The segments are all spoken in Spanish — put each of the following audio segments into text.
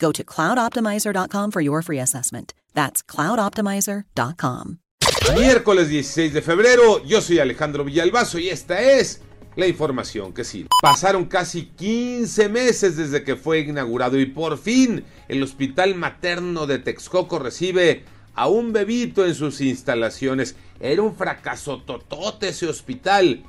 Go to cloudoptimizer.com for your free assessment. That's cloudoptimizer.com. Miércoles 16 de febrero, yo soy Alejandro Villalbazo y esta es la información que sí. Pasaron casi 15 meses desde que fue inaugurado y por fin el Hospital Materno de Texcoco recibe a un bebito en sus instalaciones. Era un fracaso totote ese hospital.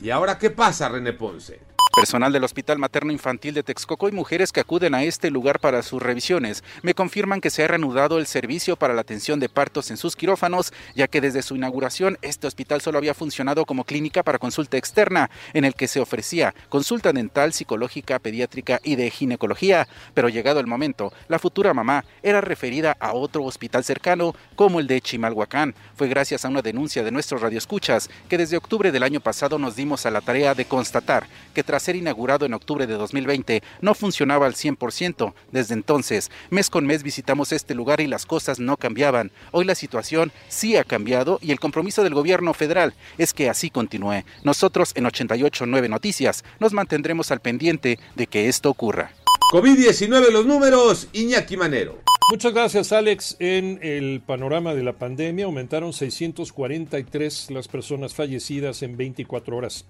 ¿Y ahora qué pasa, René Ponce? Personal del Hospital Materno Infantil de Texcoco y mujeres que acuden a este lugar para sus revisiones me confirman que se ha reanudado el servicio para la atención de partos en sus quirófanos, ya que desde su inauguración este hospital solo había funcionado como clínica para consulta externa, en el que se ofrecía consulta dental, psicológica, pediátrica y de ginecología, pero llegado el momento, la futura mamá era referida a otro hospital cercano, como el de Chimalhuacán. Fue gracias a una denuncia de nuestros radioescuchas que desde octubre del año pasado nos dimos a la tarea de constatar que tras ser inaugurado en octubre de 2020 no funcionaba al 100%. Desde entonces, mes con mes visitamos este lugar y las cosas no cambiaban. Hoy la situación sí ha cambiado y el compromiso del gobierno federal es que así continúe. Nosotros en 889 Noticias nos mantendremos al pendiente de que esto ocurra. COVID-19 los números, Iñaki Manero. Muchas gracias, Alex. En el panorama de la pandemia aumentaron 643 las personas fallecidas en 24 horas.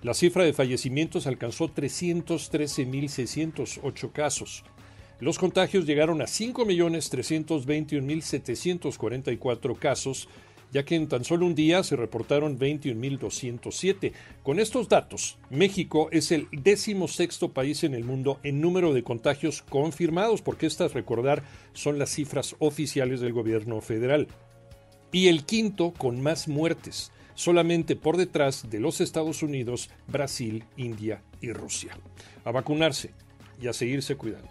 La cifra de fallecimientos alcanzó 313.608 casos. Los contagios llegaron a 5.321.744 casos, ya que en tan solo un día se reportaron 21.207. Con estos datos, México es el décimo sexto país en el mundo en número de contagios confirmados, porque estas, recordar, son las cifras oficiales del gobierno federal. Y el quinto con más muertes solamente por detrás de los Estados Unidos, Brasil, India y Rusia. A vacunarse y a seguirse cuidando.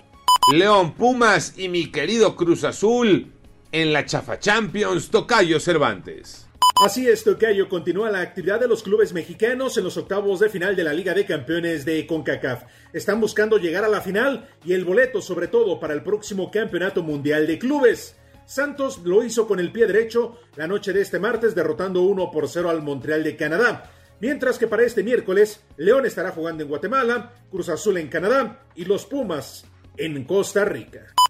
León Pumas y mi querido Cruz Azul en la Chafa Champions, Tocayo Cervantes. Así es, Tocayo, continúa la actividad de los clubes mexicanos en los octavos de final de la Liga de Campeones de CONCACAF. Están buscando llegar a la final y el boleto sobre todo para el próximo Campeonato Mundial de Clubes. Santos lo hizo con el pie derecho la noche de este martes, derrotando 1 por 0 al Montreal de Canadá. Mientras que para este miércoles, León estará jugando en Guatemala, Cruz Azul en Canadá y los Pumas en Costa Rica.